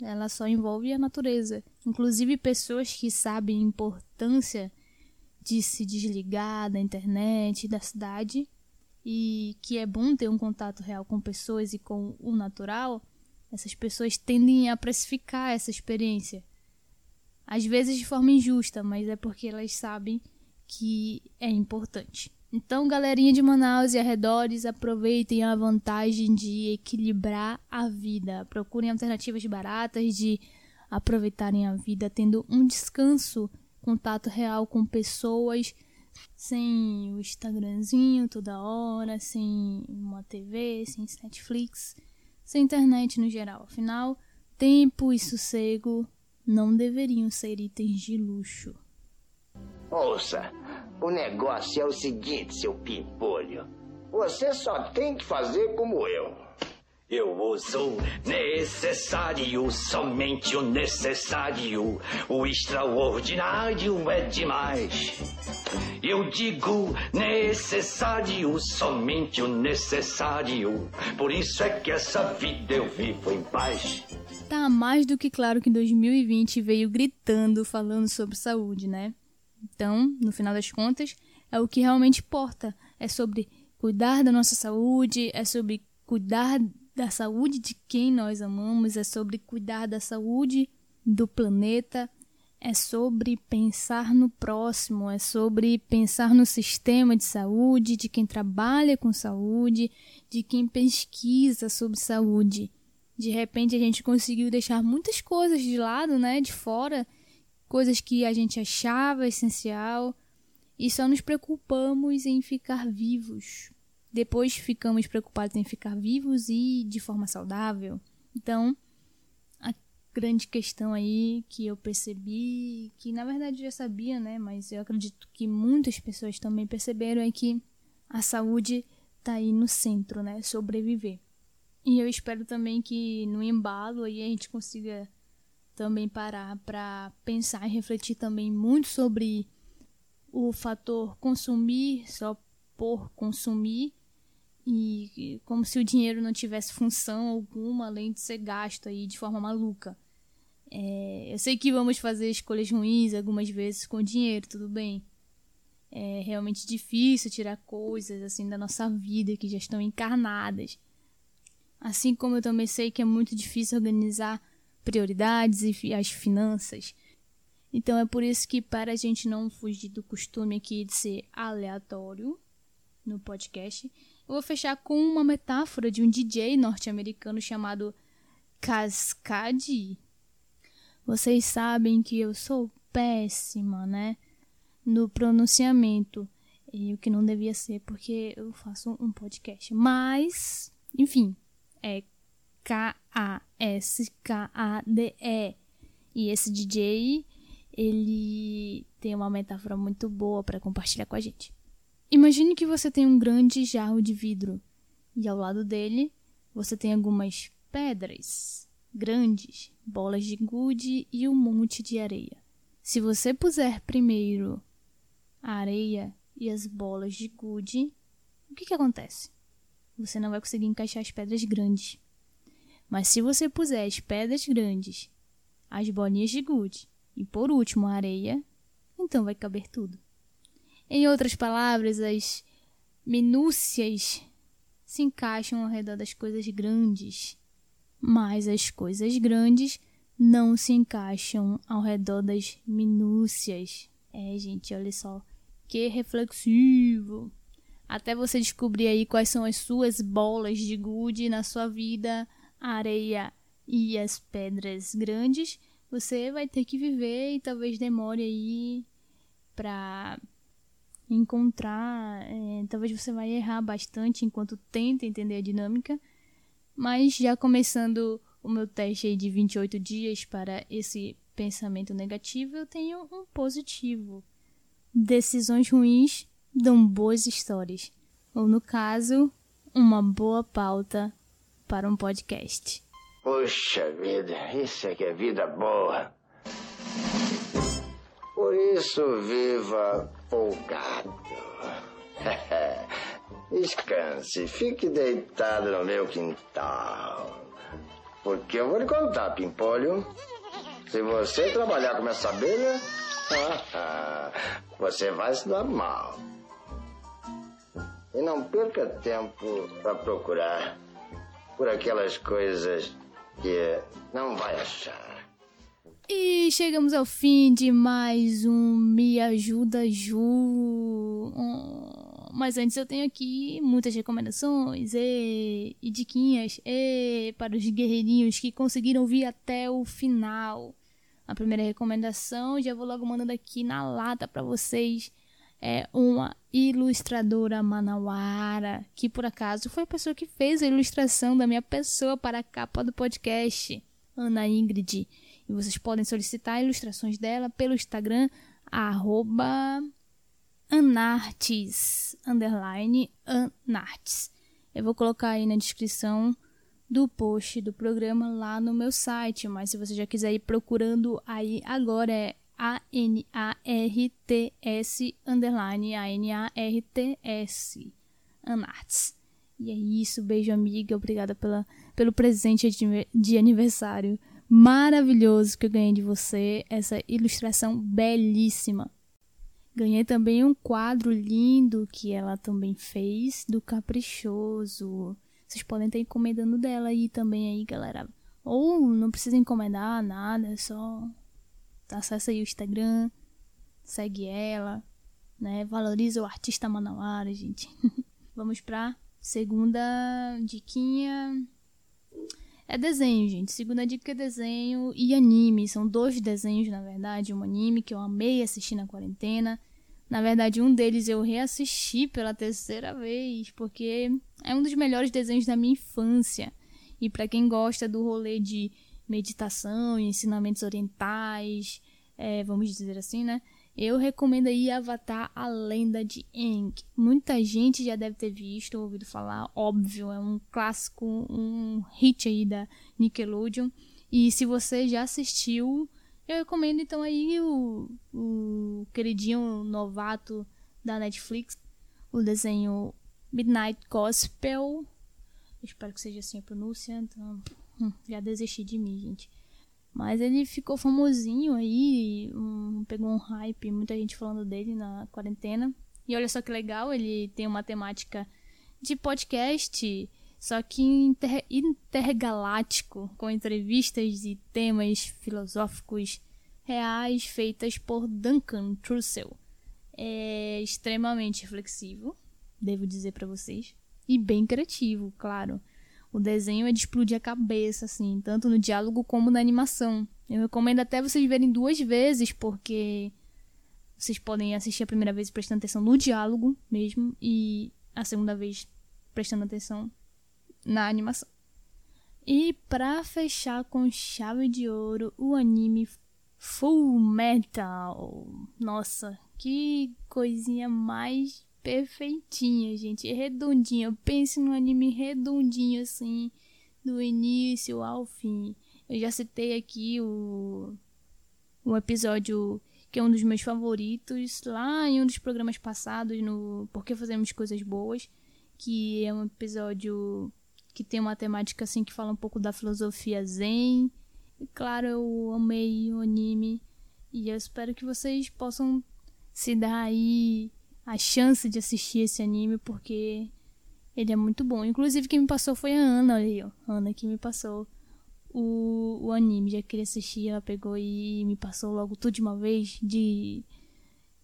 Ela só envolve a natureza. Inclusive pessoas que sabem a importância de se desligar da internet, da cidade, e que é bom ter um contato real com pessoas e com o natural, essas pessoas tendem a precificar essa experiência. Às vezes de forma injusta, mas é porque elas sabem que é importante. Então, galerinha de Manaus e arredores, aproveitem a vantagem de equilibrar a vida. Procurem alternativas baratas de aproveitarem a vida, tendo um descanso, contato real com pessoas, sem o Instagramzinho toda hora, sem uma TV, sem Netflix, sem internet no geral. Afinal, tempo e sossego não deveriam ser itens de luxo. Ouça, o negócio é o seguinte, seu pimpolho. Você só tem que fazer como eu. Eu uso necessário, somente o necessário. O extraordinário é demais. Eu digo necessário, somente o necessário. Por isso é que essa vida eu vivo em paz. Tá mais do que claro que 2020 veio gritando falando sobre saúde, né? Então, no final das contas, é o que realmente importa. É sobre cuidar da nossa saúde, é sobre cuidar da saúde de quem nós amamos, é sobre cuidar da saúde do planeta, é sobre pensar no próximo, é sobre pensar no sistema de saúde, de quem trabalha com saúde, de quem pesquisa sobre saúde. De repente a gente conseguiu deixar muitas coisas de lado, né, de fora, coisas que a gente achava essencial e só nos preocupamos em ficar vivos. Depois ficamos preocupados em ficar vivos e de forma saudável. Então, a grande questão aí que eu percebi, que na verdade já sabia, né? Mas eu acredito que muitas pessoas também perceberam é que a saúde tá aí no centro, né? Sobreviver. E eu espero também que no embalo aí a gente consiga também parar para pensar e refletir também muito sobre o fator consumir só por consumir e como se o dinheiro não tivesse função alguma além de ser gasto aí de forma maluca. É, eu sei que vamos fazer escolhas ruins algumas vezes com dinheiro, tudo bem. É realmente difícil tirar coisas assim da nossa vida que já estão encarnadas. Assim como eu também sei que é muito difícil organizar prioridades e as finanças. Então é por isso que para a gente não fugir do costume aqui de ser aleatório no podcast, eu vou fechar com uma metáfora de um DJ norte-americano chamado Cascade. Vocês sabem que eu sou péssima, né? No pronunciamento. E o que não devia ser, porque eu faço um podcast. Mas, enfim, é K-A-S-K-A-D-E. E esse DJ, ele tem uma metáfora muito boa para compartilhar com a gente. Imagine que você tem um grande jarro de vidro e ao lado dele você tem algumas pedras grandes, bolas de gude e um monte de areia. Se você puser primeiro a areia e as bolas de gude, o que, que acontece? Você não vai conseguir encaixar as pedras grandes. Mas se você puser as pedras grandes, as bolinhas de gude e por último a areia, então vai caber tudo. Em outras palavras, as minúcias se encaixam ao redor das coisas grandes, mas as coisas grandes não se encaixam ao redor das minúcias. É, gente, olha só que reflexivo. Até você descobrir aí quais são as suas bolas de gude na sua vida, a areia e as pedras grandes, você vai ter que viver e talvez demore aí para encontrar. É, talvez você vai errar bastante enquanto tenta entender a dinâmica, mas já começando o meu teste de 28 dias para esse pensamento negativo, eu tenho um positivo. Decisões ruins dão boas histórias, ou no caso, uma boa pauta para um podcast. Poxa vida, isso é que é vida boa. Por isso, viva folgado. [LAUGHS] Descanse, fique deitado no meu quintal. Porque eu vou lhe contar, Pimpolho. Se você trabalhar com essa abelha, [LAUGHS] você vai se dar mal. E não perca tempo para procurar por aquelas coisas que não vai achar. E chegamos ao fim de mais um Me Ajuda Ju. mas antes eu tenho aqui muitas recomendações e, e diquinhas e, para os guerreirinhos que conseguiram vir até o final. A primeira recomendação, já vou logo mandando aqui na lata para vocês, é uma ilustradora manauara, que por acaso foi a pessoa que fez a ilustração da minha pessoa para a capa do podcast, Ana Ingrid. E vocês podem solicitar ilustrações dela pelo Instagram, arroba anartes, underline anartes. Eu vou colocar aí na descrição do post do programa lá no meu site, mas se você já quiser ir procurando aí agora é A-N-A-R-T-S underline A-N-A-R-T-S Anartes. E é isso, beijo amiga, obrigada pela, pelo presente de, de aniversário maravilhoso que eu ganhei de você, essa ilustração belíssima. Ganhei também um quadro lindo que ela também fez do Caprichoso. Vocês podem estar encomendando dela aí também aí, galera. Ou não precisa encomendar nada, é só acessa aí o Instagram, segue ela, né? Valoriza o artista manauara, gente. [LAUGHS] Vamos pra segunda diquinha. É desenho, gente. Segunda dica é desenho e anime. São dois desenhos, na verdade. Um anime que eu amei assistir na quarentena. Na verdade, um deles eu reassisti pela terceira vez, porque é um dos melhores desenhos da minha infância. E para quem gosta do rolê de meditação, ensinamentos orientais, é, vamos dizer assim, né? Eu recomendo aí Avatar, a lenda de Aang. Muita gente já deve ter visto, ouvido falar, óbvio, é um clássico, um hit aí da Nickelodeon. E se você já assistiu, eu recomendo então aí o, o queridinho novato da Netflix, o desenho Midnight Gospel. Espero que seja assim a pronúncia, então hum, já desisti de mim, gente. Mas ele ficou famosinho aí, um, pegou um hype, muita gente falando dele na quarentena. E olha só que legal, ele tem uma temática de podcast, só que inter, intergaláctico, com entrevistas e temas filosóficos reais feitas por Duncan Trussell. É extremamente reflexivo, devo dizer para vocês, e bem criativo, claro. O desenho é de explodir a cabeça, assim, tanto no diálogo como na animação. Eu recomendo até vocês verem duas vezes, porque vocês podem assistir a primeira vez prestando atenção no diálogo mesmo, e a segunda vez prestando atenção na animação. E para fechar com chave de ouro, o anime Full Metal. Nossa, que coisinha mais perfeitinha, gente. Redondinha. Pense num anime redondinho assim, do início ao fim. Eu já citei aqui o, o episódio que é um dos meus favoritos, lá em um dos programas passados, no Por que Fazemos Coisas Boas, que é um episódio que tem uma temática assim que fala um pouco da filosofia zen. E claro, eu amei o anime e eu espero que vocês possam se dar aí a chance de assistir esse anime porque ele é muito bom. Inclusive quem me passou foi a Ana, olha aí, ó. Ana que me passou o, o anime. Já queria assistir, ela pegou e me passou logo tudo de uma vez de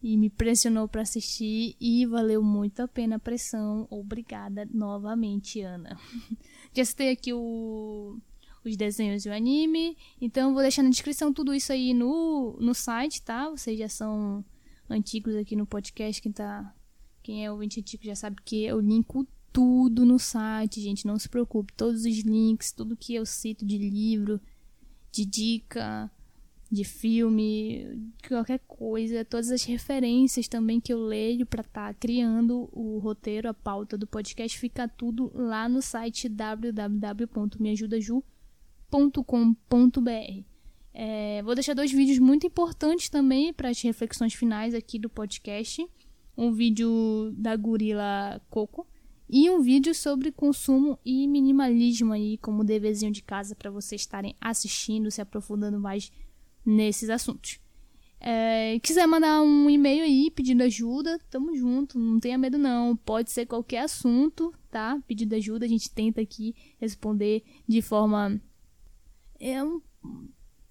e me pressionou para assistir e valeu muito a pena a pressão. Obrigada novamente, Ana. [LAUGHS] Já citei aqui o, os desenhos e o anime, então vou deixar na descrição tudo isso aí no, no site, tá? Vocês já são antigos aqui no podcast, quem tá. Quem é ouvinte antigo já sabe que eu linko tudo no site, gente. Não se preocupe. Todos os links, tudo que eu cito de livro, de dica, de filme, qualquer coisa, todas as referências também que eu leio para estar tá criando o roteiro, a pauta do podcast, fica tudo lá no site www.meajudaju.com.br. É, vou deixar dois vídeos muito importantes também para as reflexões finais aqui do podcast. Um vídeo da gorila Coco e um vídeo sobre consumo e minimalismo aí como deverzinho de casa para vocês estarem assistindo, se aprofundando mais nesses assuntos. É, quiser mandar um e-mail aí pedindo ajuda, tamo junto, não tenha medo não. Pode ser qualquer assunto, tá? Pedindo ajuda, a gente tenta aqui responder de forma é um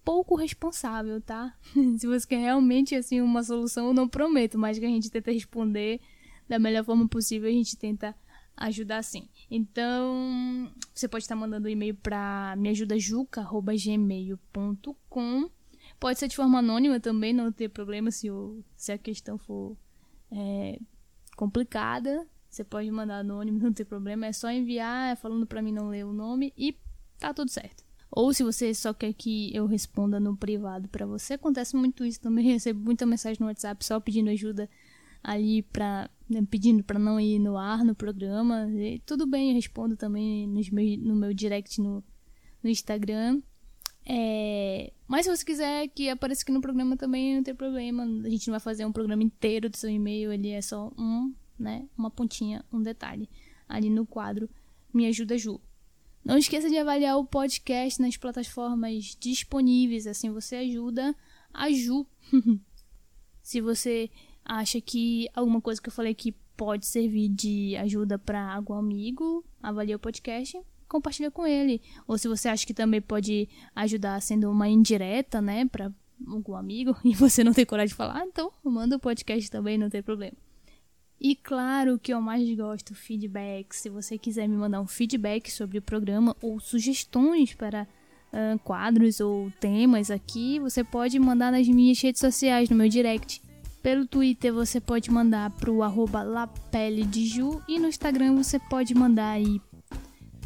pouco responsável, tá? [LAUGHS] Se você quer realmente assim uma solução, eu não prometo, mas que a gente tenta responder da melhor forma possível, a gente tenta ajudar sim. Então, você pode estar mandando um e-mail para meajudajuca@gmail.com. Pode ser de forma anônima também, não tem problema se, o, se a questão for é, complicada. Você pode mandar anônimo, [LAUGHS] não tem problema. É só enviar falando para mim não ler o nome e tá tudo certo. Ou se você só quer que eu responda no privado para você, acontece muito isso também. [LAUGHS] Recebo muita mensagem no WhatsApp só pedindo ajuda ali para né, pedindo para não ir no ar no programa. E tudo bem, eu respondo também nos meu, no meu direct no, no Instagram. É, mas se você quiser que apareça aqui no programa também, não tem problema. A gente não vai fazer um programa inteiro do seu e-mail, ele é só um, né, uma pontinha, um detalhe ali no quadro Me Ajuda Ju. Não esqueça de avaliar o podcast nas plataformas disponíveis, assim você ajuda a Ju. [LAUGHS] Se você acha que alguma coisa que eu falei aqui pode servir de ajuda para algum amigo, avalie o podcast, compartilha com ele. Ou se você acha que também pode ajudar sendo uma indireta, né, para algum amigo [LAUGHS] e você não tem coragem de falar, então manda o podcast também, não tem problema. E claro que eu mais gosto feedback. Se você quiser me mandar um feedback sobre o programa ou sugestões para uh, quadros ou temas aqui, você pode mandar nas minhas redes sociais, no meu direct. Pelo Twitter você pode mandar pro arroba e no Instagram você pode mandar aí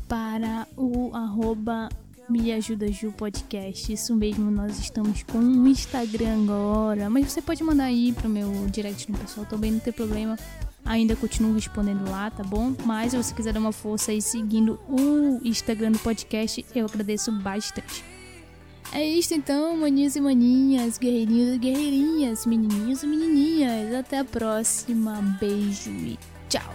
para o arroba Me Ajuda Ju Podcast. Isso mesmo, nós estamos com um Instagram agora. Mas você pode mandar aí pro meu direct no pessoal também, não tem problema. Ainda continuo respondendo lá, tá bom? Mas se você quiser dar uma força aí seguindo o Instagram do podcast, eu agradeço bastante. É isso então, maninhos e maninhas, guerreirinhos e guerreirinhas, menininhos e menininhas. Até a próxima. Beijo e tchau.